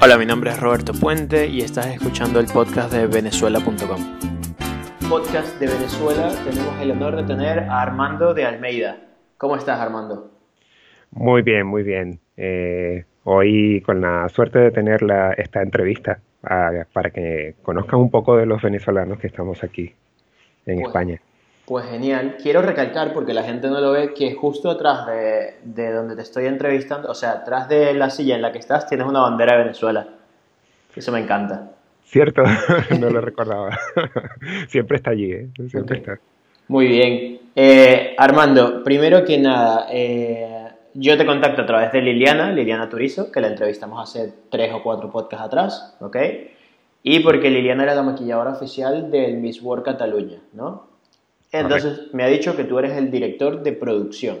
Hola, mi nombre es Roberto Puente y estás escuchando el podcast de venezuela.com. Podcast de Venezuela, tenemos el honor de tener a Armando de Almeida. ¿Cómo estás, Armando? Muy bien, muy bien. Eh, hoy con la suerte de tener la, esta entrevista ah, para que conozcan un poco de los venezolanos que estamos aquí en España. Pues genial. Quiero recalcar, porque la gente no lo ve, que justo atrás de, de donde te estoy entrevistando, o sea, atrás de la silla en la que estás, tienes una bandera de Venezuela. Eso me encanta. ¿Cierto? no lo recordaba. Siempre está allí, ¿eh? Siempre está. Muy bien. Eh, Armando, primero que nada, eh, yo te contacto a través de Liliana, Liliana Turizo, que la entrevistamos hace tres o cuatro podcasts atrás, ¿ok? Y porque Liliana era la maquilladora oficial del Miss World Cataluña, ¿no? Entonces me ha dicho que tú eres el director de producción.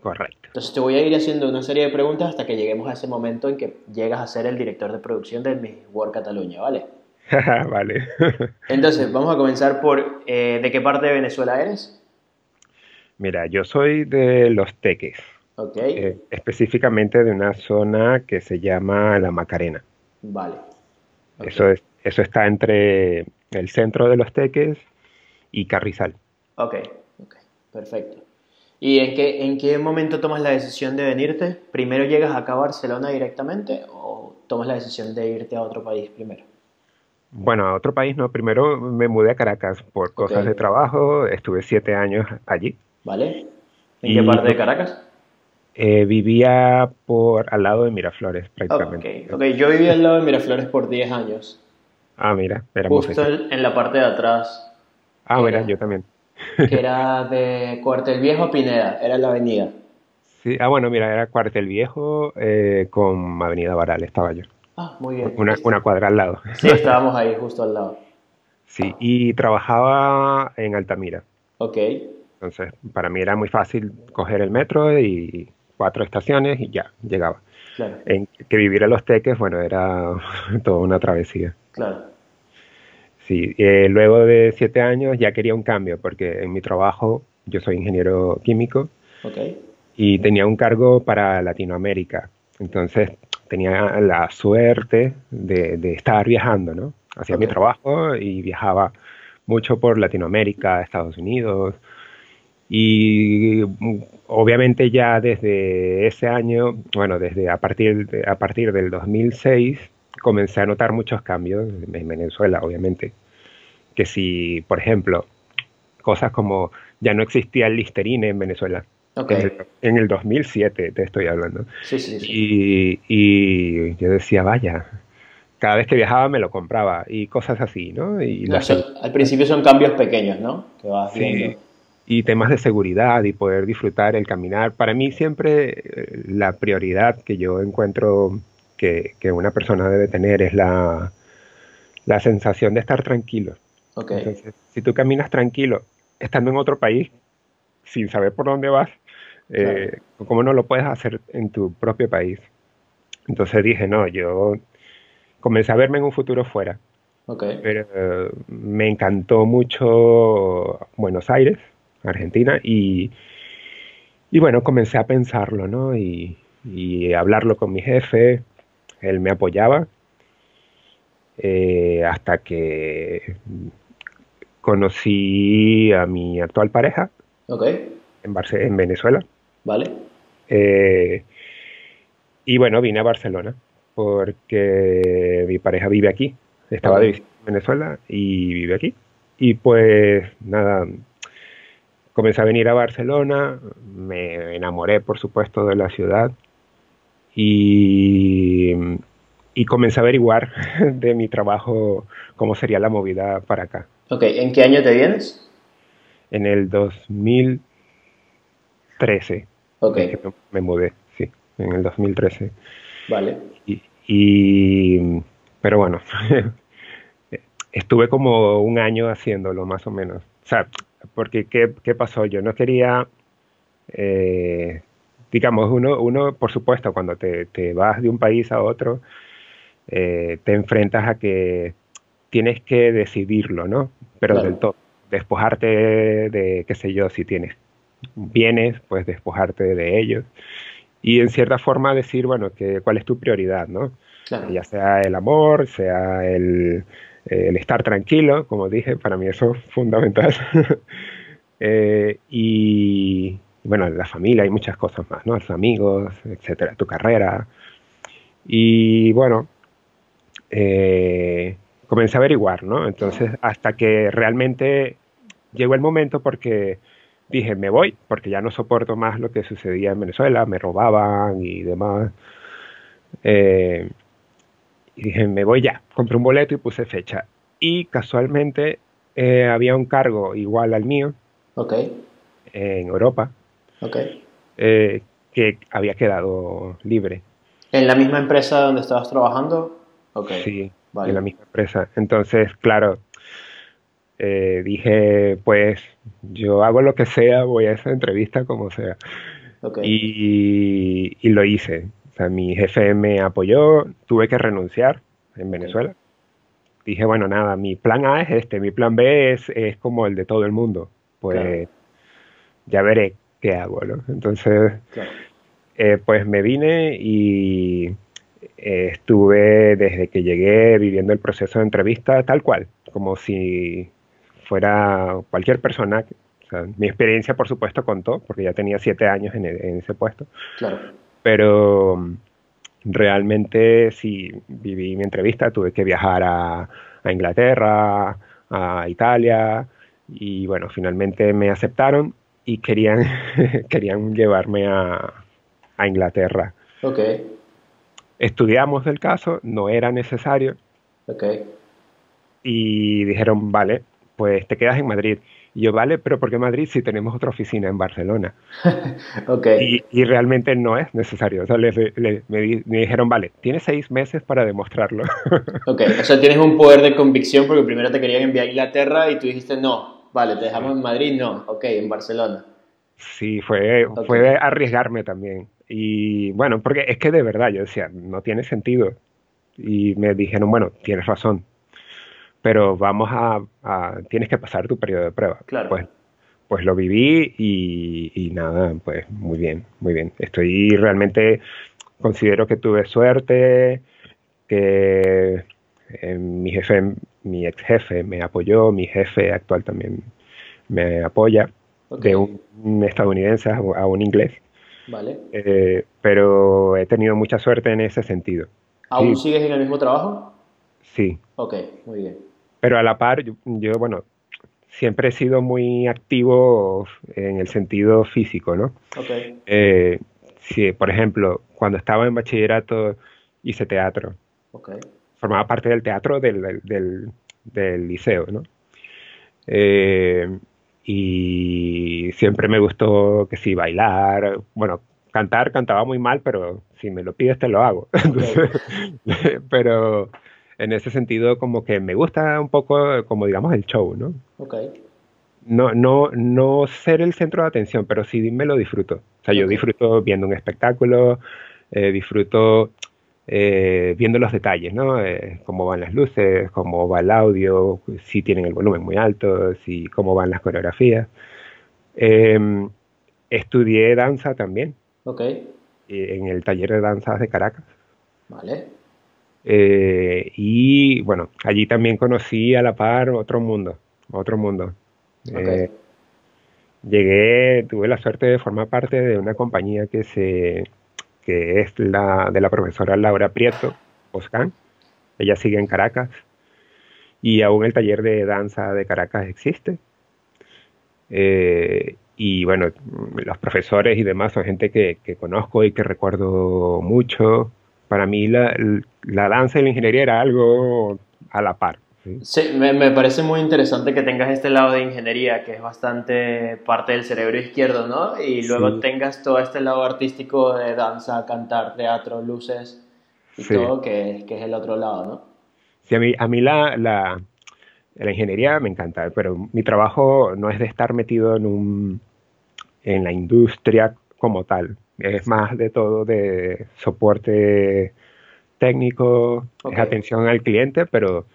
Correcto. Entonces te voy a ir haciendo una serie de preguntas hasta que lleguemos a ese momento en que llegas a ser el director de producción del Miss World Cataluña, ¿vale? vale. Entonces vamos a comenzar por eh, ¿de qué parte de Venezuela eres? Mira, yo soy de Los Teques, Ok, eh, específicamente de una zona que se llama La Macarena. vale. Eso, es, eso está entre el centro de Los Teques y Carrizal. Ok, ok, perfecto. ¿Y en qué, en qué momento tomas la decisión de venirte? ¿Primero llegas acá a Barcelona directamente o tomas la decisión de irte a otro país primero? Bueno, a otro país no. Primero me mudé a Caracas por cosas de trabajo. Estuve siete años allí. ¿Vale? ¿En Y- qué parte de Caracas? Eh, vivía por al lado de Miraflores, prácticamente. Ok, ok. Yo viví al lado de Miraflores por 10 años. Ah, mira, éramos Justo en la parte de atrás, Ah, mira, era- yo también. que era de Cuartel Viejo Pineda, era la avenida. Sí, ah, bueno, mira, era Cuartel Viejo eh, con Avenida Baral, estaba yo. Ah, muy bien. Una, una cuadra al lado. Sí, estábamos ahí, justo al lado. Sí, y trabajaba en Altamira. Ok, Entonces, para mí era muy fácil coger el metro y cuatro estaciones y ya, llegaba. claro, En que vivir a Los Teques, bueno, era toda una travesía. claro. Sí, eh, luego de siete años ya quería un cambio porque en mi trabajo yo soy ingeniero químico y tenía un cargo para Latinoamérica. Entonces tenía la suerte de, de estar viajando, ¿no? Hacía mi trabajo y viajaba mucho por Latinoamérica, Estados Unidos. Y mm, obviamente ya desde ese año, bueno, desde a partir, de- a partir del 2006, comencé a notar muchos cambios en Venezuela, obviamente. Que si, por ejemplo, cosas como ya no existía el Listerine en Venezuela. ok. En el, en el 2007 te estoy hablando. Sí, sí, sí. Y, y yo decía, vaya, cada vez que viajaba me lo compraba y cosas así, ¿no? Y, No, son- al principio son cambios pequeños, ¿no? Que vas viendo. y temas de seguridad y poder disfrutar el caminar. Para mí siempre eh, la prioridad que yo encuentro que, que una persona debe tener es la, la sensación de estar tranquilo. Ok, Entonces, si tú caminas tranquilo, estando en otro país, sin saber por dónde vas, eh, ¿cómo no lo puedes hacer en tu propio país? Entonces dije, no, yo comencé a verme en un futuro fuera, ok, pero eh, me encantó mucho Buenos Aires, Argentina, y, y bueno, comencé a pensarlo, ¿no? Y, y hablarlo con mi jefe, él me apoyaba, eh, hasta que conocí a mi actual pareja ok, en, Barce- en Venezuela. vale. Eh, y bueno, vine a Barcelona porque mi pareja vive aquí. Estaba de Ok. visita en Venezuela y vive aquí. Y pues nada, comencé a venir a Barcelona, me enamoré por supuesto de la ciudad y, y comencé a averiguar de mi trabajo cómo sería la movida para acá. Ok, ¿en qué año te vienes? En el 2013 Ok, me mudé, sí, en el 2013. vale. Y, y- pero bueno, estuve como un año haciéndolo más o menos. O sea, porque ¿qué, qué pasó? Yo no quería, eh, digamos, uno, uno, por supuesto, cuando te, te vas de un país a otro, eh, te enfrentas a que tienes que decidirlo, ¿no? Pero Claro. del todo, despojarte de, qué sé yo, si tienes bienes, pues despojarte de ellos. Y en cierta forma decir, bueno, que, cuál es tu prioridad, ¿no? Ya sea el amor, sea el, el, estar tranquilo, como dije, para mí eso es fundamental. eh, y bueno, la familia y muchas cosas más, ¿no? Los amigos, etcétera, tu carrera. Y bueno, eh, comencé a averiguar, ¿no? Entonces, hasta que realmente llegó el momento porque dije, me voy, porque ya no soporto más lo que sucedía en Venezuela, me robaban y demás. Eh, y dije, me voy ya, compré un boleto y puse fecha. Y casualmente eh, había un cargo igual al mío okay. en Europa okay. Eh, que había quedado libre. ¿En la misma empresa donde estabas trabajando? Okay. Sí, en la misma empresa. Entonces, claro, eh, dije, pues yo hago lo que sea, voy a esa entrevista como sea. Y, y, lo hice. O sea, mi jefe me apoyó, tuve que renunciar en Venezuela. Dije, bueno, nada, mi plan A es este, mi plan B es, es como el de todo el mundo. Pues ya veré qué hago, ¿no? Entonces, eh, pues me vine y eh, estuve desde que llegué viviendo el proceso de entrevista tal cual, como si fuera cualquier persona. mi experiencia, por supuesto, contó, porque ya tenía siete años en, ese puesto. Claro. Pero mm, realmente, si viví mi entrevista, tuve que viajar a, Inglaterra, a Italia, y bueno, finalmente me aceptaron y querían, querían llevarme a, a Inglaterra. Ok. Estudiamos el caso, no era necesario. Ok. Y dijeron, vale, pues te quedas en Madrid. Y yo, vale, pero ¿por qué Madrid si tenemos otra oficina en Barcelona? okay. y, realmente no es necesario. O sea, me, me, dijeron, vale, tienes seis meses para demostrarlo. ok, o sea, tienes un poder de convicción porque primero te querían enviar a Inglaterra y tú dijiste, no, vale, te dejamos en Madrid, no, ok, en Barcelona. Sí, fue, fue arriesgarme también. Y bueno, porque es que de verdad yo decía, no tiene sentido. Y me dijeron, bueno, tienes razón, pero vamos a, tienes que pasar tu periodo de prueba. Claro. Pues, pues lo viví y, nada, pues muy bien, muy bien. Estoy realmente, considero que tuve suerte, que eh, mi jefe, mi ex jefe me apoyó, mi jefe actual también me apoya, de un, estadounidense a un inglés. Vale. Eh, pero he tenido mucha suerte en ese sentido. ¿Aún sigues en el mismo trabajo? Sí. Ok, muy bien. Pero a la par, yo, bueno, siempre he sido muy activo en el sentido físico, ¿no? Ok. Eh, por ejemplo, cuando estaba en bachillerato hice teatro. Ok. Formaba parte del teatro del, del, liceo, ¿no? Eh, y siempre me gustó que sí, bailar, bueno, cantar cantaba muy mal, pero si me lo pides te lo hago. pero en ese sentido como que me gusta un poco como digamos el show, ¿no? Ok. No, no, no ser el centro de atención, pero sí me lo disfruto. O sea, yo disfruto viendo un espectáculo, eh, disfruto eh, viendo los detalles, ¿no? Eh, cómo van las luces, cómo va el audio, si tienen el volumen muy alto, si, cómo van las coreografías. Em, estudié danza también. Ok. En el taller de danzas de Caracas. Vale. Eh, y bueno, allí también conocí a la par otro mundo, otro mundo. llegué, tuve la suerte de formar parte de una compañía que se que es la de la profesora Laura Prieto Oscan. Ella sigue en Caracas y aún el taller de danza de Caracas existe. Eh, y bueno, los profesores y demás son gente que, conozco y que recuerdo mucho. Para mí la, la danza y la ingeniería era algo a la par. Sí, me, parece muy interesante que tengas este lado de ingeniería, que es bastante parte del cerebro izquierdo, ¿no? Y luego tengas todo este lado artístico de danza, cantar, teatro, luces y todo, que, que, es el otro lado, ¿no? Sí, a mí, a mí la, la, la, ingeniería me encanta, pero mi trabajo no es de estar metido en, un, en la industria como tal, es más de todo de soporte técnico, es atención al cliente, pero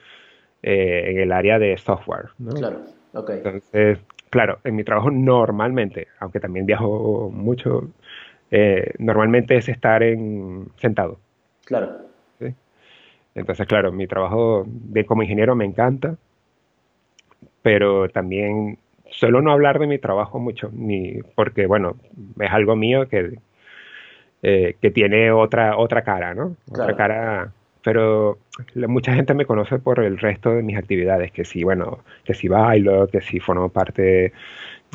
eh, en el área de software. Claro, ok. Entonces, claro, en mi trabajo normalmente, aunque también viajo mucho, eh, normalmente es estar en sentado. Claro. Entonces, claro, mi trabajo de como ingeniero me encanta, pero también suelo no hablar de mi trabajo mucho, ni porque, bueno, es algo mío que, eh, que tiene otra, otra cara, ¿no? Otra cara, pero mucha gente me conoce por el resto de mis actividades, que si, bueno, que si bailo, que si formo parte,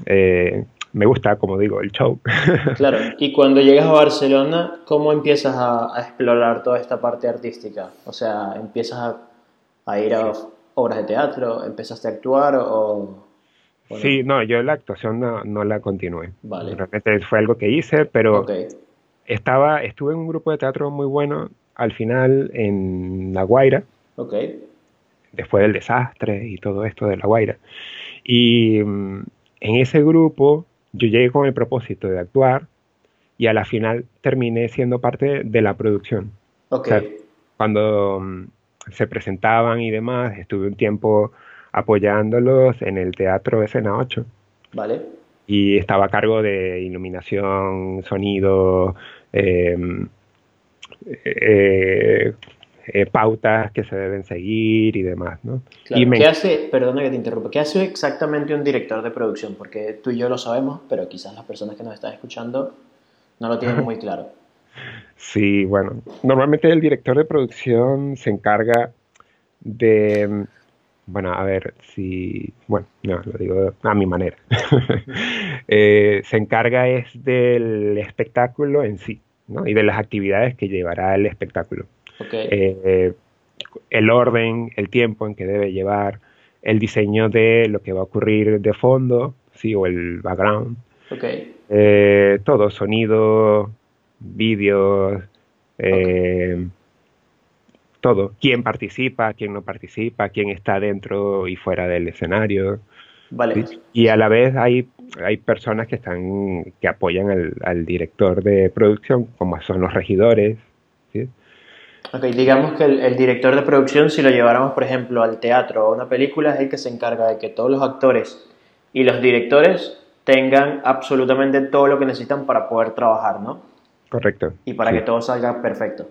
eh, me gusta, como digo, el show. Claro, y cuando llegas a Barcelona, ¿cómo empiezas a, explorar toda esta parte artística? O sea, ¿empiezas a, ir a obras de teatro? ¿Empezaste a actuar o...? Sí, no, yo la actuación no, la continué. Vale. Realmente fue algo que hice, pero estaba, estuve en un grupo de teatro muy bueno al final en La Guaira. Ok. Después del desastre y todo esto de La Guaira. Y mm, en ese grupo yo llegué con el propósito de actuar y a la final terminé siendo parte de la producción. Ok. cuando mm, se presentaban y demás, estuve un tiempo apoyándolos en el Teatro Escena 8. Vale. Y estaba a cargo de iluminación, sonido, em, eh, eh, pautas que se deben seguir y demás, ¿no? y ¿Qué hace, perdona que te interrumpa, qué hace exactamente un director de producción? Porque tú y yo lo sabemos, pero quizás las personas que nos están escuchando no lo tienen muy claro. Sí, bueno, normalmente el director de producción se encarga de, bueno, a ver si, bueno, no, lo digo a mi manera, eh, se encarga es del espectáculo en sí, ¿no? Y de las actividades que llevará el espectáculo. Eh, el orden, el tiempo en que debe llevar, el diseño de lo que va a ocurrir de fondo, sí, o el background. Eh, todo, sonido, vídeos, eh, todo. Quién participa, quién no participa, quién está dentro y fuera del escenario. Vale. Y a la vez hay, hay personas que están que apoyan al, al director de producción, como son los regidores, ¿sí? Ok, digamos que el, director de producción, si lo lleváramos, por ejemplo, al teatro o a una película, es el que se encarga de que todos los actores y los directores tengan absolutamente todo lo que necesitan para poder trabajar, ¿no? Correcto. Y para que todo salga perfecto.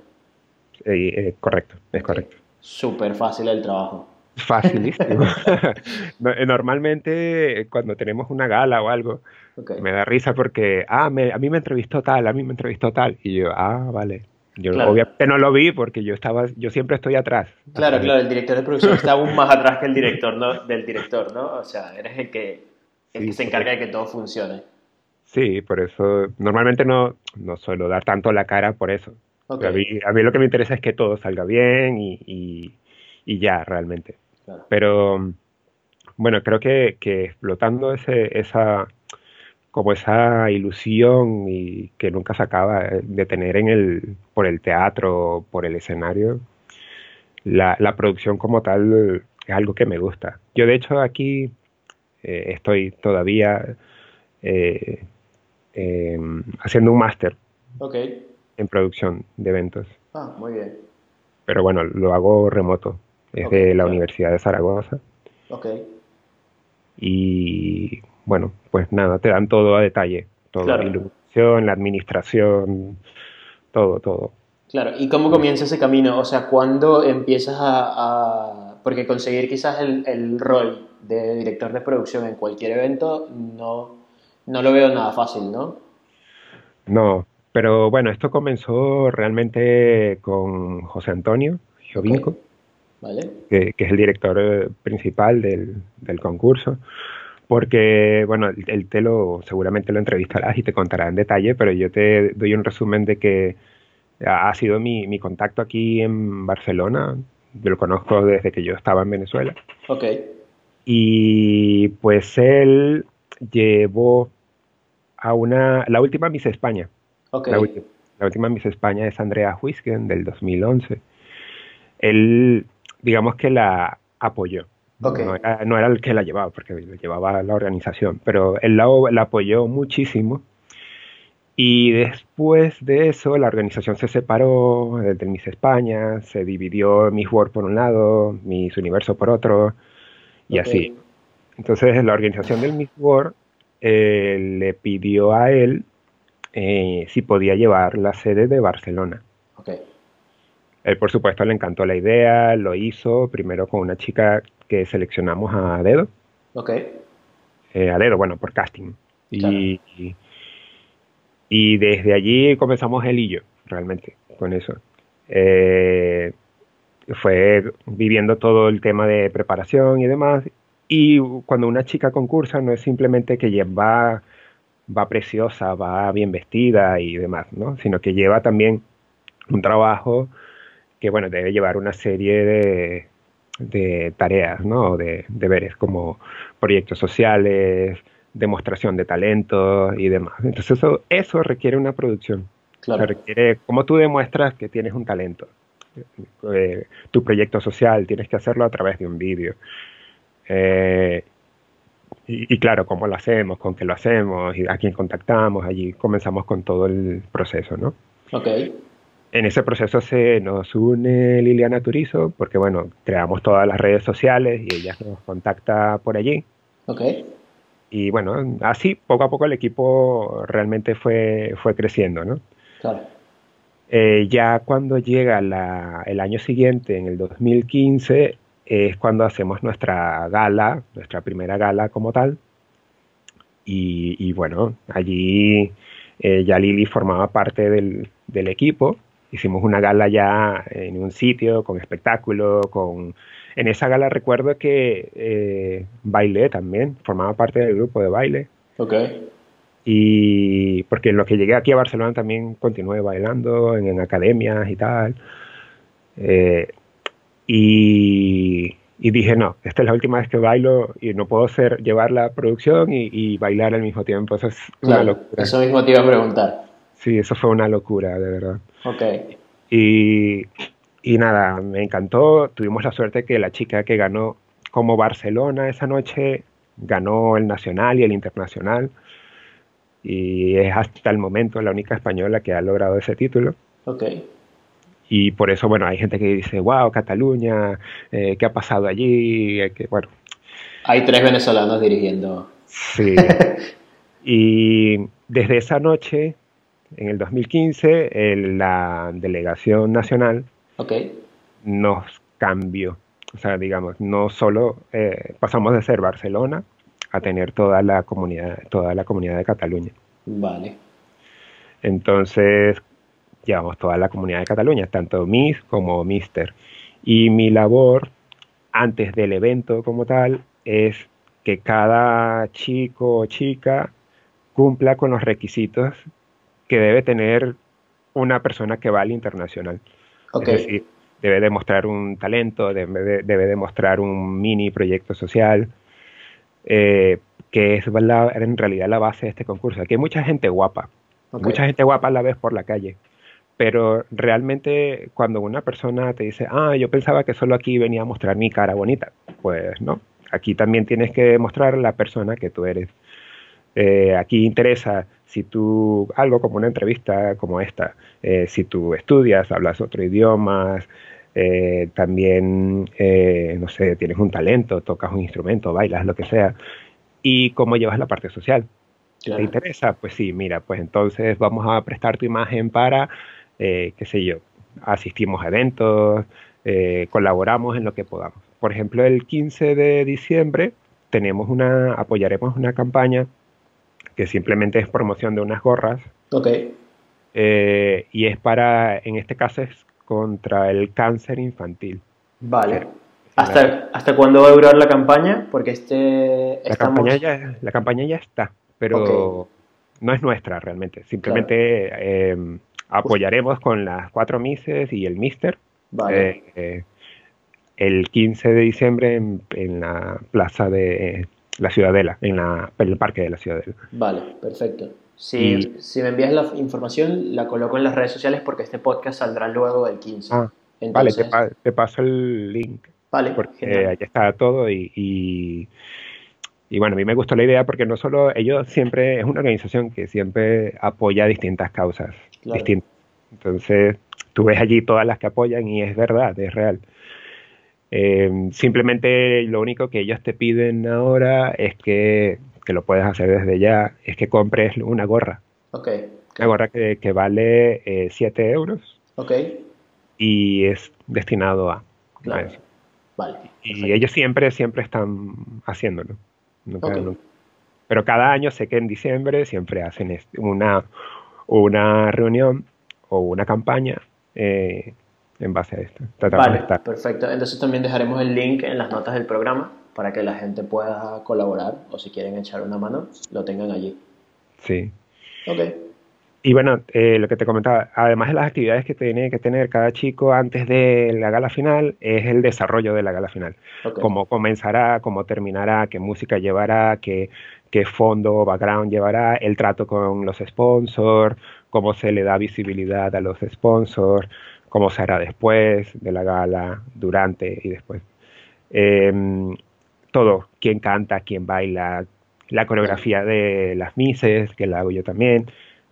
Eh, correcto, es correcto. Súper fácil el trabajo. Facilísimo. Eh, normalmente cuando tenemos una gala o algo, me da risa porque, ah, a mí me entrevistó tal, a mí me entrevistó tal. Y yo, ah, vale. Yo obviamente no lo vi porque yo estaba, yo siempre estoy atrás. Claro, claro, el director de producción está aún más atrás que el director, ¿no? Del director, ¿no? O sea, eres el que, el que se encarga de que todo funcione. Sí, por eso normalmente no, no suelo dar tanto la cara por eso. A, mí, a, mí, lo que me interesa es que todo salga bien y, y, ya, realmente. Pero bueno, creo que, que explotando ese, esa, como esa ilusión y que nunca se acaba de tener en el, por el teatro, por el escenario, la, producción como tal es algo que me gusta. Yo de hecho aquí eh, estoy todavía eh, em, haciendo un máster en producción de eventos. Ah, muy bien. Pero bueno, lo hago remoto, desde la Universidad de Zaragoza. Ok. Y bueno, pues nada, te dan todo a detalle, todo, la iluminación, la administración, todo, todo. Claro, ¿y cómo comienza ese camino? O sea, ¿cuándo empiezas a...? Porque conseguir quizás el, rol de director de producción en cualquier evento no, no lo veo nada fácil, ¿no? No, pero bueno, esto comenzó realmente con José Antonio Giovinco, vale. que, es el director eh, principal del, del concurso porque, bueno, él te lo, seguramente lo entrevistarás y te contará en detalle, pero yo te doy un resumen de que ha sido mi, mi contacto aquí en Barcelona, yo lo conozco desde que yo estaba en Venezuela. Ok. Y pues él llevó a una, la última Miss España. Ok. La, última, Miss España es Andrea Huisken del 2011. Él, digamos que la apoyó. No, era, el que la llevaba, porque lo llevaba la organización, pero él la, apoyó muchísimo. Y después de eso, la organización se separó del Miss España, se dividió Miss World por un lado, Miss Universo por otro, y así. Entonces, la organización del Miss World eh, le pidió a él eh, si podía llevar la sede de Barcelona. Él, por supuesto, le encantó la idea, lo hizo primero con una chica que seleccionamos a dedo. Ok. Eh, a dedo, bueno, por casting. Y, y, desde allí comenzamos el y realmente, con eso. Eh, fue viviendo todo el tema de preparación y demás. Y cuando una chica concursa no es simplemente que va, va preciosa, va bien vestida y demás, ¿no? Sino que lleva también un trabajo que, bueno, debe llevar una serie de, de tareas, ¿no? De deberes como proyectos sociales, demostración de talento y demás. Entonces eso, eso requiere una producción. Claro. requiere, como tú demuestras que tienes un talento. Eh, tu proyecto social, tienes que hacerlo a través de un vídeo. Eh, y, claro, cómo lo hacemos, con qué lo hacemos, y a quién contactamos, allí comenzamos con todo el proceso, ¿no? Ok. En ese proceso se nos une Liliana Turizo, porque bueno, creamos todas las redes sociales y ella nos contacta por allí. Ok. Y bueno, así poco a poco el equipo realmente fue, fue creciendo, ¿no? Claro. Eh, ya cuando llega el año siguiente, en el 2015, es cuando hacemos nuestra gala, nuestra primera gala como tal. Y, bueno, allí eh, ya Lili formaba parte del, equipo. Hicimos una gala ya en un sitio, con espectáculo, con... En esa gala recuerdo que eh, bailé también, formaba parte del grupo de baile. Ok. Y porque en lo que llegué aquí a Barcelona también continué bailando en, academias y tal. Eh, y, dije, no, esta es la última vez que bailo y no puedo ser, llevar la producción y, bailar al mismo tiempo. Eso es una locura. Eso mismo te iba a preguntar. Sí, eso fue una locura, de verdad. Ok. Y, y nada, me encantó. Tuvimos la suerte que la chica que ganó como Barcelona esa noche ganó el nacional y el internacional y es hasta el momento la única española que ha logrado ese título. Ok. Y por eso, bueno, hay gente que dice, wow, Cataluña, eh, ¿qué ha pasado allí? Eh, que, bueno. Hay tres venezolanos dirigiendo. Sí. y desde esa noche, en el 2015, la delegación nacional okay. nos cambió. O sea, digamos, no solo eh, pasamos de ser Barcelona a tener toda la comunidad, toda la comunidad de Cataluña. Vale. Entonces, llevamos toda la comunidad de Cataluña, tanto Miss como Mister. Y mi labor antes del evento como tal es que cada chico o chica cumpla con los requisitos que debe tener una persona que va al internacional. Okay. Es decir, debe demostrar un talento, debe, debe demostrar un mini proyecto social, eh, que es en realidad la base de este concurso. Aquí hay mucha gente guapa, mucha gente guapa la ves por la calle, pero realmente cuando una persona te dice, ah, yo pensaba que solo aquí venía a mostrar mi cara bonita, pues no, aquí también tienes que demostrar la persona que tú eres. Eh, aquí interesa si tú, algo como una entrevista como esta, eh, si tú estudias, hablas otro idioma, eh, también, eh, no sé, tienes un talento, tocas un instrumento, bailas, lo que sea, y cómo llevas la parte social. ¿Te interesa? Pues sí, mira, pues entonces vamos a prestar tu imagen para, qué sé yo, asistimos a eventos, colaboramos en lo que podamos. Por ejemplo, el 15 de diciembre tenemos una, apoyaremos una campaña que simplemente es promoción de unas gorras. Ok. y es para, en este caso es contra el cáncer infantil. Vale. ¿Hasta, ¿Hasta cuándo va a durar la campaña? Porque este... La, campaña, ya, la campaña ya está, pero no es nuestra realmente. Simplemente em, apoyaremos con las cuatro Mises y el Mister. Vale. Eh, eh, el 15 de diciembre en, la plaza de la Ciudadela, en, la, en el parque de la Ciudadela. Vale, perfecto. Si, si me envías la información, la coloco en las redes sociales porque este podcast saldrá luego del 15. Ah, vale, te, paso el link. Vale, porque ahí está todo y, y, bueno, a mí me gustó la idea porque no solo ellos siempre, es una organización que siempre apoya distintas causas distintas. Entonces, tú ves allí todas las que apoyan y es verdad, es real. Eh, simplemente lo único que ellos te piden ahora es que que lo puedes hacer desde ya, es que compres una gorra. Ok. Una gorra que, vale 7 eh, euros. Ok. y es destinado a. Claro. Vale. Y ellos siempre, siempre están haciéndolo. Pero cada año sé que en diciembre siempre hacen una, una reunión o una campaña eh, en base a esto. Vale, perfecto. Entonces también dejaremos el link en las notas del programa para que la gente pueda colaborar o si quieren echar una mano, lo tengan allí. Sí. Ok. Y bueno, eh, lo que te comentaba, además de las actividades que tiene que tener cada chico antes de la gala final, es el desarrollo de la gala final. Cómo comenzará, cómo terminará, qué música llevará, qué, qué fondo o background llevará, el trato con los sponsors, cómo se le da visibilidad a los sponsors, cómo se hará después de la gala, durante y después. Em, todo, quién canta, quién baila, la coreografía de las mises, que la hago yo también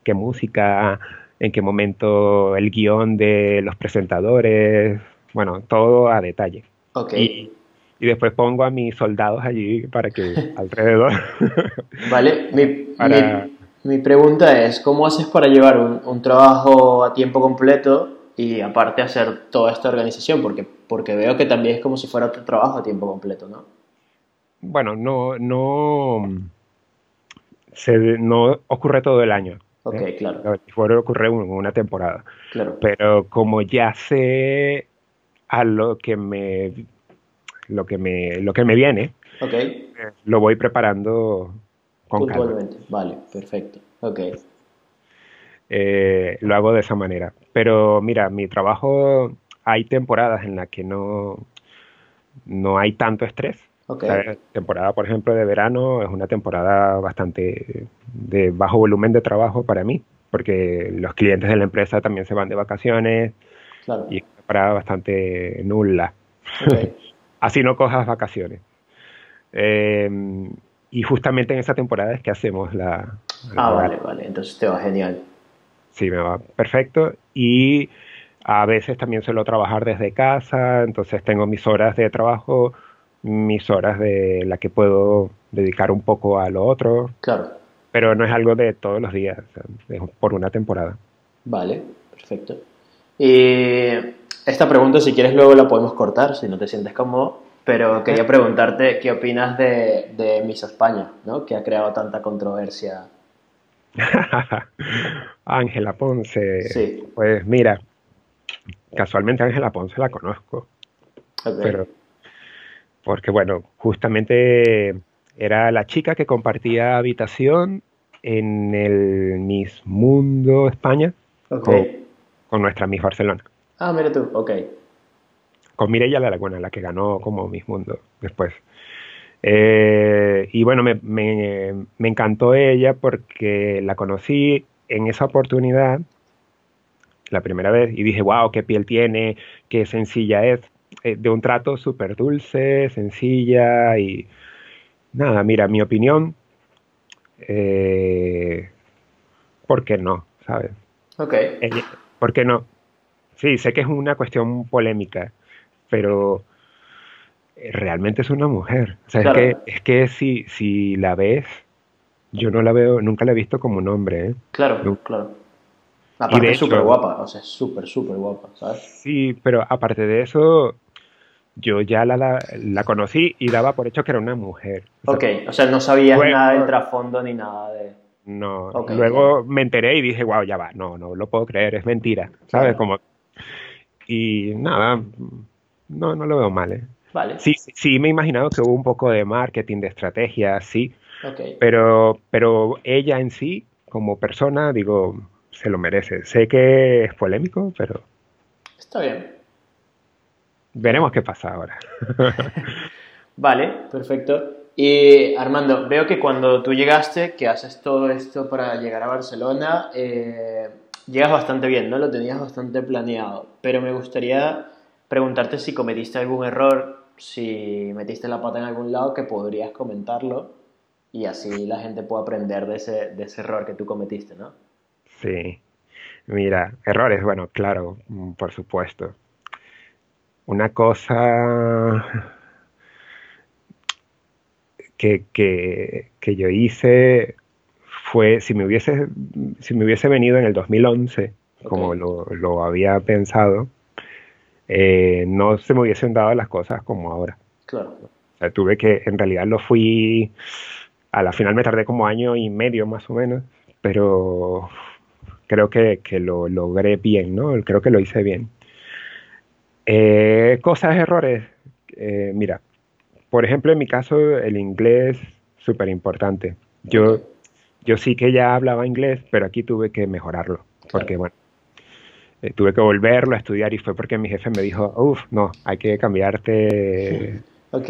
qué música, en qué momento el guion de los presentadores, bueno, todo a detalle. Ok. Y, después pongo a mis soldados allí para que alrededor. Vale, mi, pregunta es, ¿cómo haces para llevar un, trabajo a tiempo completo y aparte hacer toda esta organización? Porque, porque veo que también es como si fuera tu trabajo a tiempo completo, ¿no? Bueno, no, no, se, no ocurre todo el año. Ok, ¿eh? claro. Fuera ocurre en una temporada. Claro. Pero como ya sé a lo que me lo que me lo que me viene, okay. Eh, lo voy preparando con Puntualmente. Vale, perfecto. Ok. Eh, lo hago de esa manera. Pero mira, mi trabajo hay temporadas en las que no, no hay tanto estrés la temporada, por ejemplo, de verano es una temporada bastante de bajo volumen de trabajo para mí, porque los clientes de la empresa también se van de vacaciones y es una temporada bastante nula. Así no cojas vacaciones. Em, y justamente en esa temporada es que hacemos la... ah, vale, vale. Entonces te va genial. Sí, me va perfecto. Y a veces también suelo trabajar desde casa, entonces tengo mis horas de trabajo mis horas de la que puedo dedicar un poco a lo otro. Claro. Pero no es algo de todos los días, es por una temporada. Vale, perfecto. Y esta pregunta, si quieres, luego la podemos cortar, si no te sientes cómodo. Pero quería preguntarte qué opinas de, de Miss España, ¿no? que ha creado tanta controversia. Ángela Ponce. Sí. Pues mira, casualmente Ángela Ponce la conozco. Pero porque bueno, justamente era la chica que compartía habitación en el Miss Mundo España con, nuestra Miss Barcelona. Ah, mira tú, ok. Con Mireia La Laguna, la que ganó como Miss Mundo después. Eh, y bueno, me, me, encantó ella porque la conocí en esa oportunidad, la primera vez, y dije, wow, qué piel tiene, qué sencilla es. Eh, de un trato súper dulce, sencilla y nada, mira, mi opinión, eh, ¿por qué no? ¿Sabes? Ok. ¿Por qué no? Sí, sé que es una cuestión polémica, pero eh, realmente es una mujer. O sea, es que, es que si, si la ves, yo no la veo, nunca la he visto como un hombre. ¿eh? Claro, claro. Aparte es súper guapa, o sea, súper, súper guapa, ¿sabes? Sí, pero aparte de eso, yo ya la, la, conocí y daba por hecho que era una mujer. ok, o sea, no sabías nada del trasfondo ni nada de... No, luego me enteré y dije, wow, ya va, no, no lo puedo creer, es mentira, ¿sabes? Como... Y nada, no, no lo veo mal, ¿eh? Vale. Sí, sí, me he imaginado que hubo un poco de marketing, de estrategia, sí. Okay. Pero, pero ella en sí, como persona, digo, se lo merece. Sé que es polémico, pero... Está bien. Veremos qué pasa ahora. vale, perfecto. Y Armando, veo que cuando tú llegaste, que haces todo esto para llegar a Barcelona, eh, llegas bastante bien, ¿no? Lo tenías bastante planeado. Pero me gustaría preguntarte si cometiste algún error, si metiste la pata en algún lado, que podrías comentarlo y así la gente puede aprender de ese, de ese error que tú cometiste, ¿no? Sí. Mira, errores, bueno, claro, mm, por supuesto. Una cosa que, que, yo hice fue, si me hubiese, si me hubiese venido en el 2011, como lo, lo, había pensado, eh, no se me hubiesen dado las cosas como ahora. Claro. O sea, tuve que, en realidad lo fui, a la final me tardé como año y medio más o menos, pero creo que, que lo logré bien, ¿no? Creo que lo hice bien. Eh, cosas, errores. Eh, mira, por ejemplo, en mi caso, el inglés, súper importante. Yo, yo sí que ya hablaba inglés, pero aquí tuve que mejorarlo, porque bueno, eh, tuve que volverlo a estudiar y fue porque mi jefe me dijo, uff, no, hay que cambiarte, Ok,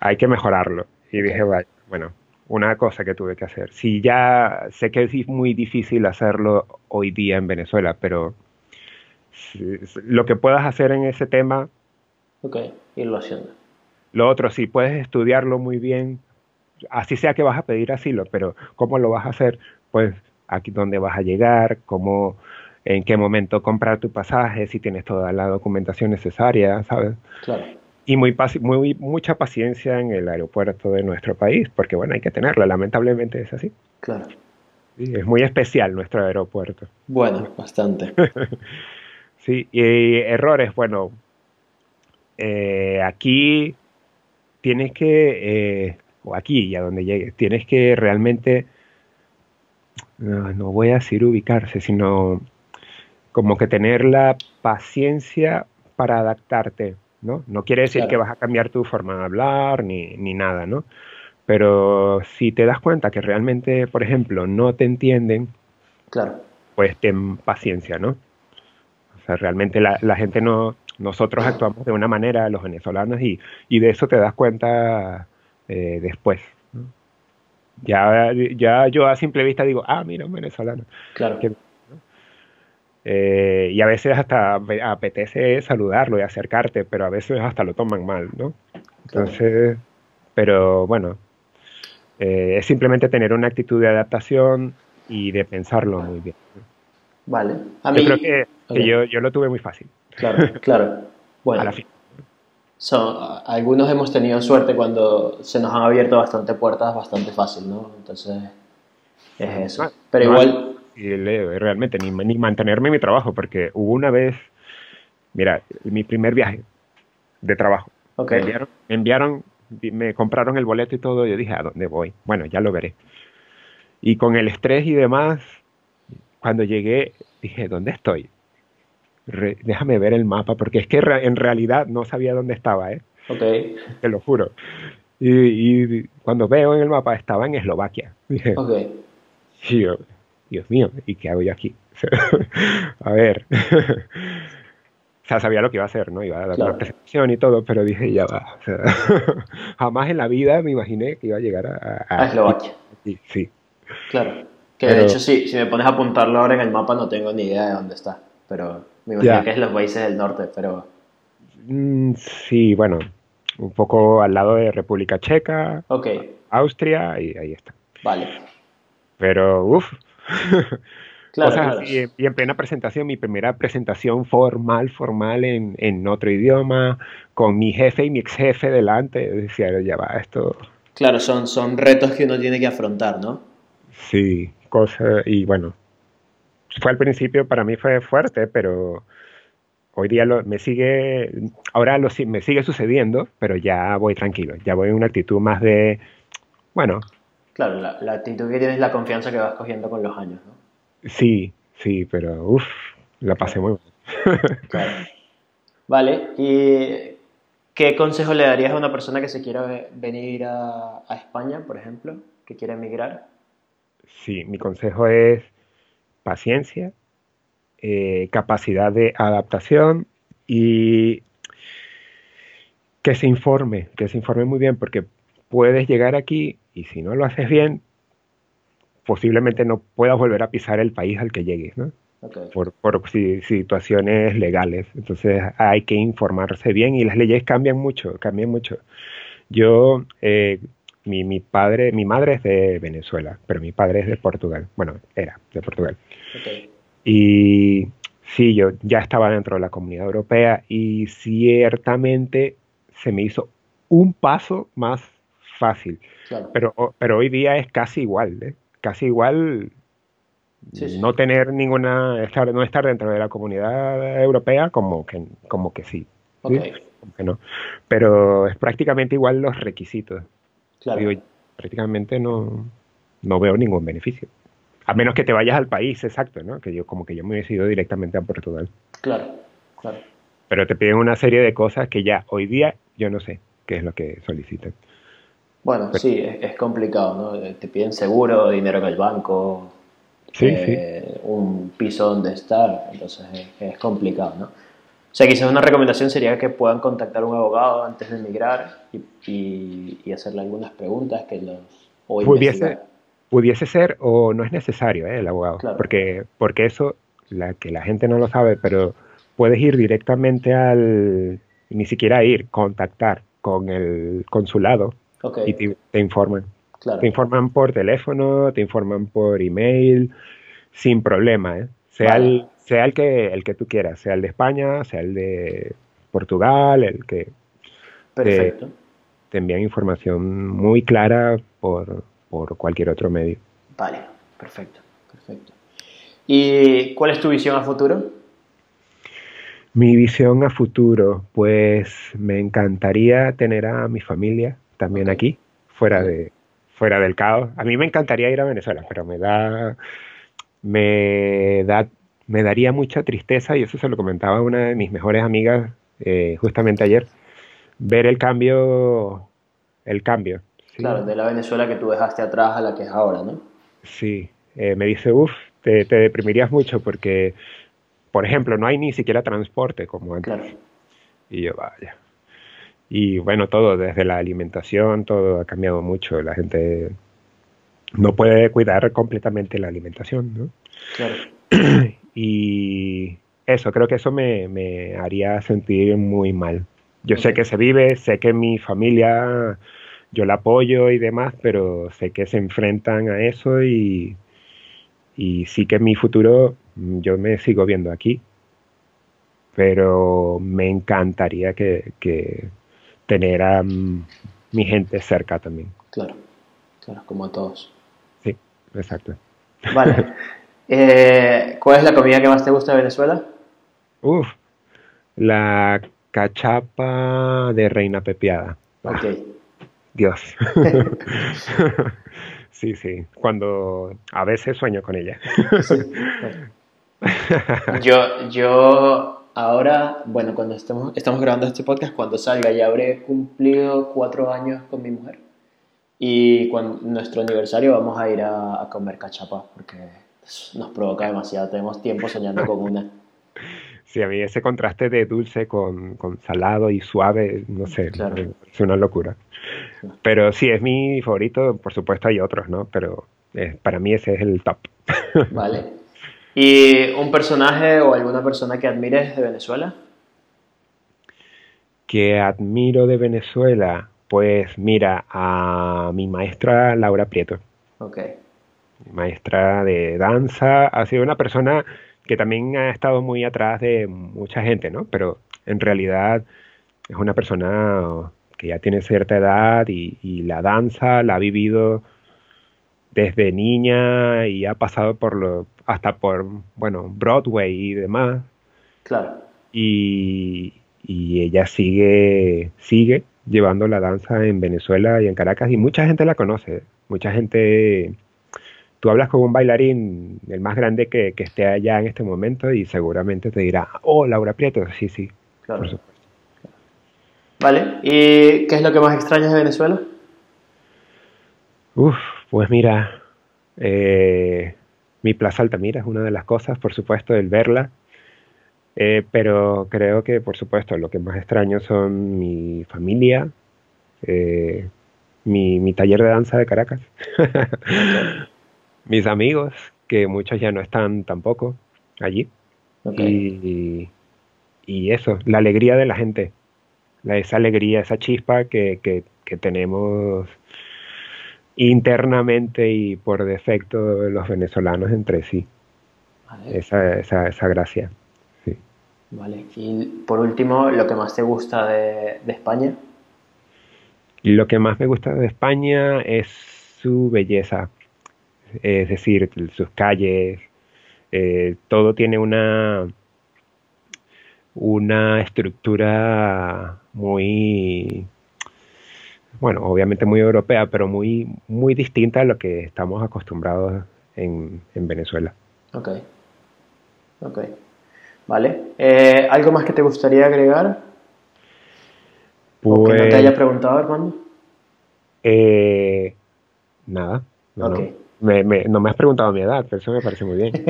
hay que mejorarlo. Y dije, "Vaya, bueno, una cosa que tuve que hacer. Sí, ya sé que es muy difícil hacerlo hoy día en Venezuela, pero si- lo que puedas hacer en ese tema, ok, irlo haciendo. lo otro, sí, puedes estudiarlo muy bien, así sea que vas a pedir asilo, pero ¿cómo lo vas a hacer? Pues aquí dónde vas a llegar, cómo, en qué momento comprar tu pasaje, si tienes toda la documentación necesaria, ¿sabes? Claro, Y muy, paci- muy mucha paciencia en el aeropuerto de nuestro país, porque bueno, hay que tenerla, lamentablemente es así. claro. Sí, es muy especial nuestro aeropuerto. Bueno, bastante. Sí, y errores, bueno, eh, aquí tienes que, eh, o aquí y a donde llegues, tienes que realmente, no, no voy a decir ubicarse, sino como que tener la paciencia para adaptarte, ¿no? No quiere decir Claro. que vas a cambiar tu forma de hablar ni, ni nada, ¿no? Pero si te das cuenta que realmente, por ejemplo, no te entienden, Claro, pues ten paciencia, ¿no? O sea, realmente la, la gente no, nosotros actuamos de una manera, los venezolanos, y, y de eso te das cuenta eh, después. ¿no? Ya, ya yo a simple vista digo, ah, mira, un venezolano. claro. Que- Eh, y a veces hasta ape- apetece saludarlo y acercarte, pero a veces hasta lo toman mal, ¿no? Entonces, pero bueno, eh, es simplemente tener una actitud de adaptación y de pensarlo muy bien. Vale. A Yo mí, creo que, que Ok. yo, yo lo tuve muy fácil. Claro, claro. Bueno, A la fin. son- algunos hemos tenido suerte cuando se nos han abierto bastante puertas bastante fácil, ¿no? Entonces, es eso. Pero igual, Y le- realmente ni, ni mantenerme en mi trabajo, porque hubo una vez, mira, mi primer viaje de trabajo. ok, Me enviaron, me enviaron, me compraron el boleto y todo, yo dije, ¿a dónde voy? Bueno, ya lo veré. Y con el estrés y demás, cuando llegué, dije, ¿dónde estoy? Re- déjame ver el mapa, porque es que re- en realidad no sabía dónde estaba, ¿eh? ok, te lo juro. Y, y cuando veo en el mapa, estaba en Eslovaquia. Dije, ok. y yo, Dios mío, ¿y qué hago yo aquí? a ver. o sea, sabía lo que iba a hacer, ¿no? Iba a dar Claro. una presentación y todo, pero dije, ya va. o sea, jamás en la vida me imaginé que iba a llegar a... A Eslovaquia, Sí, sí. claro. Que de hecho, sí, si me pones a apuntarlo ahora en el mapa, no tengo ni idea de dónde está. Pero me imagino Ya. que es los países del norte, pero Mm, sí, bueno, un poco al lado de República Checa, Austria, y ahí está. vale. Pero, uff, Claro, cosas claro. así, y en plena presentación, mi primera presentación formal, formal en, en otro idioma, con mi jefe y mi ex jefe delante, decía, ya va, esto, Claro, son, son retos que uno tiene que afrontar, ¿no? sí, cosa, y bueno, fue al principio, para mí fue fuerte, pero hoy día lo, me sigue, ahora lo, me sigue sucediendo, pero ya voy tranquilo, ya voy en una actitud más de, bueno, Claro, la, la actitud que tienes es la confianza que vas cogiendo con los años, ¿no? sí, sí, pero uff, la pasé muy bien. Claro. Vale, ¿y qué consejo le darías a una persona que se quiera ve- venir a, a España, por ejemplo, que quiera emigrar? Sí, mi consejo es paciencia, eh, capacidad de adaptación y que se informe, que se informe muy bien, porque puedes llegar aquí y si no lo haces bien, posiblemente no puedas volver a pisar el país al que llegues, ¿no? Ok, Por, por si- situaciones legales. Entonces hay que informarse bien y las leyes cambian mucho, cambian mucho. Yo, eh, mi, mi padre, mi madre es de Venezuela, pero mi padre es de Portugal. Bueno, era de Portugal. ok, Y sí, yo ya estaba dentro de la comunidad europea y ciertamente se me hizo un paso más fácil. claro. Pero, pero hoy día es casi igual, ¿eh? Casi igual No tener ninguna, estar, no estar dentro de la comunidad europea como que, como que sí. Que no. Pero es prácticamente igual los requisitos. Claro. prácticamente no, no veo ningún beneficio. A menos que te vayas al país, exacto, ¿no? Que yo como que yo me he ido directamente a Portugal. Claro, claro. Pero te piden una serie de cosas que ya hoy día yo no sé qué es lo que solicitan. Bueno, sí, es, complicado, ¿no? Te piden seguro, dinero en el banco, eh, un piso donde estar, entonces es, complicado, ¿no? O sea, quizás una recomendación sería que puedan contactar a un abogado antes de emigrar y, y, hacerle algunas preguntas que los... O pudiese, pudiese ser o no es necesario ¿eh? el abogado, porque, porque eso, la, que la gente no lo sabe, pero puedes ir directamente al, ni siquiera ir, contactar con el consulado y te, informan. Te informan por teléfono, te informan por email, sin problema, ¿eh? sea, el, sea el, que, el que tú quieras, sea el de España, sea el de Portugal, el que... Perfecto. Te, te envían información muy clara por, por cualquier otro medio. Vale, perfecto, perfecto. ¿Y cuál es tu visión a futuro? Mi visión a futuro, pues me encantaría tener a mi familia también aquí, fuera de fuera del caos. A mí me encantaría ir a Venezuela, pero me da me da me daría mucha tristeza y eso se lo comentaba una de mis mejores amigas eh, justamente ayer ver el cambio el cambio Claro, de la Venezuela que tú dejaste atrás a la que es ahora, ¿no? Sí, eh, me dice, uff, te, deprimirías mucho porque, por ejemplo, no hay ni siquiera transporte como antes. Claro. Y yo, vaya. Y bueno, todo, desde la alimentación, todo ha cambiado mucho. La gente no puede cuidar completamente la alimentación, ¿no? Claro. Y eso, creo que eso me, me haría sentir muy mal. Yo sé que se vive, sé que mi familia yo la apoyo y demás, pero sé que se enfrentan a eso y, y sí que en mi futuro yo me sigo viendo aquí. Pero me encantaría que, tener a mm, mi gente cerca también. Claro, claro, como a todos. Sí, exacto. Vale. Eh, ¿Cuál es la comida que más te gusta de Venezuela? Uf, la cachapa de reina pepiada. Ok. Dios. sí, sí. Cuando a veces sueño con ella. yo, yo ahora, bueno, cuando estamos, estamos grabando este podcast, cuando salga ya habré cumplido cuatro años con mi mujer. Y cuando nuestro aniversario vamos a ir a, a comer cachapa porque nos provoca demasiado. Tenemos tiempo soñando con una. Sí, a mí ese contraste de dulce con, con salado y suave, no sé, es una locura. Pero sí, es mi favorito, por supuesto hay otros, ¿no? Pero eh, para mí ese es el top. Vale. ¿Y un personaje o alguna persona que admires de Venezuela? Que admiro de Venezuela, pues mira, a mi maestra Laura Prieto. Ok. Mi maestra de danza, ha sido una persona que también ha estado muy atrás de mucha gente, ¿no? Pero en realidad es una persona que ya tiene cierta edad y, la danza la ha vivido desde niña y ha pasado por lo, hasta por, bueno, Broadway y demás. Claro. Y, y ella sigue, sigue llevando la danza en Venezuela y en Caracas y mucha gente la conoce, mucha gente tú hablas con un bailarín, el más grande que, esté allá en este momento, y seguramente te dirá, oh, Laura Prieto, sí, sí, claro. por supuesto. Vale, ¿y qué es lo que más extrañas de Venezuela? Uf, pues mira, eh, mi Plaza Altamira es una de las cosas, por supuesto, el verla, eh, pero creo que, por supuesto, lo que más extraño son mi familia, eh, mi, mi, taller de danza de Caracas. mis amigos, que muchos ya no están tampoco allí. Y, y, eso, la alegría de la gente, la, esa alegría, esa chispa que, que, tenemos internamente y por defecto los venezolanos entre sí. Esa, esa, esa, gracia. Sí. Vale. Y por último, lo que más te gusta de, de España. Lo que más me gusta de España es su belleza es decir, sus calles, eh, todo tiene una, una estructura muy, bueno, obviamente muy europea, pero muy, muy distinta a lo que estamos acostumbrados en, Venezuela. Ok. Ok. Vale. Eh, ¿Algo más que te gustaría agregar? ¿O que no te haya pues preguntado, Armando? Eh, nada. No, Me, no me has preguntado mi edad, pero eso me parece muy bien.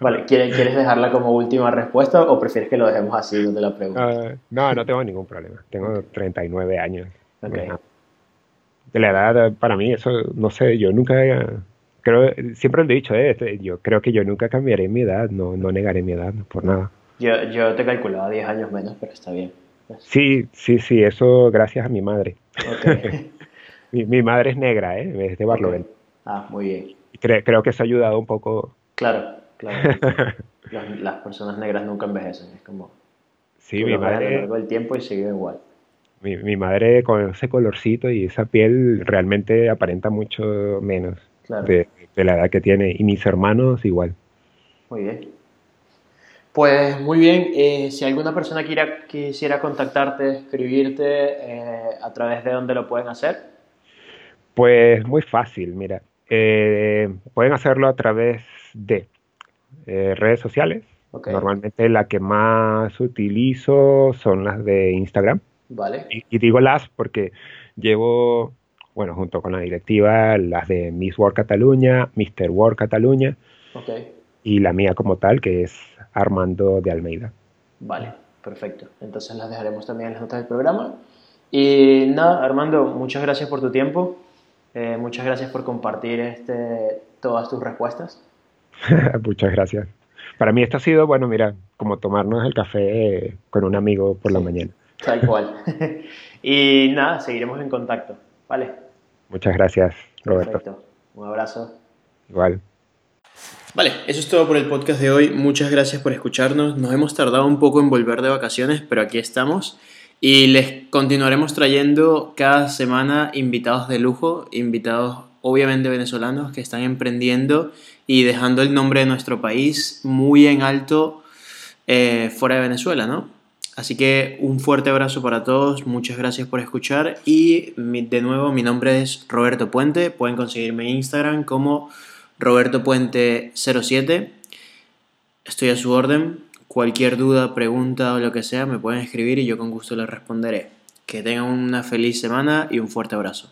vale, ¿quieres, ¿quieres dejarla como última respuesta o prefieres que lo dejemos así, te la pregunto? Ah, no, no tengo ningún problema. Tengo 39 años. De la edad, para mí, eso, no sé, yo nunca, creo, siempre lo he dicho, eh, yo creo que yo nunca cambiaré mi edad, no, no negaré mi edad, por nada. Yo, yo te calculaba 10 años menos, pero está bien. Sí, sí, sí, eso gracias a mi madre. mi, madre es negra, ¿eh? es de Barlovento. Ah, muy bien. creo que eso ha ayudado un poco. Claro, claro. las, personas negras nunca envejecen, es como... Sí, mi madre... A lo largo del tiempo y sigue igual. Mi, mi, madre con ese colorcito y esa piel realmente aparenta mucho menos de, de la edad que tiene. Y mis hermanos igual. Muy bien. Pues muy bien, eh, si alguna persona quiera, quisiera contactarte, escribirte, eh, ¿a través de dónde lo pueden hacer? Pues muy fácil, mira. Eh, pueden hacerlo a través de redes sociales. Normalmente la que más utilizo son las de Instagram. Vale. Y, digo las porque llevo, bueno, junto con la directiva, las de Miss World Cataluña, Mr. World Cataluña. Okay y la mía como tal, que es Armando de Almeida. Vale, perfecto. Entonces las dejaremos también en las notas del programa. Y nada, Armando, muchas gracias por tu tiempo. Eh, muchas gracias por compartir este, todas tus respuestas. muchas gracias. Para mí esto ha sido, bueno, mira, como tomarnos el café con un amigo por la mañana. Tal cual. y nada, seguiremos en contacto. Vale. Muchas gracias, Roberto. Perfecto. Un abrazo. Igual. Vale, eso es todo por el podcast de hoy. Muchas gracias por escucharnos. Nos hemos tardado un poco en volver de vacaciones, pero aquí estamos. Y les continuaremos trayendo cada semana invitados de lujo, invitados obviamente venezolanos que están emprendiendo y dejando el nombre de nuestro país muy en alto eh, fuera de Venezuela, ¿no? Así que un fuerte abrazo para todos, muchas gracias por escuchar y de nuevo mi nombre es Roberto Puente, pueden conseguirme en Instagram como Roberto Puente 07. Estoy a su orden. Cualquier duda, pregunta o lo que sea me pueden escribir y yo con gusto les responderé. Que tengan una feliz semana y un fuerte abrazo.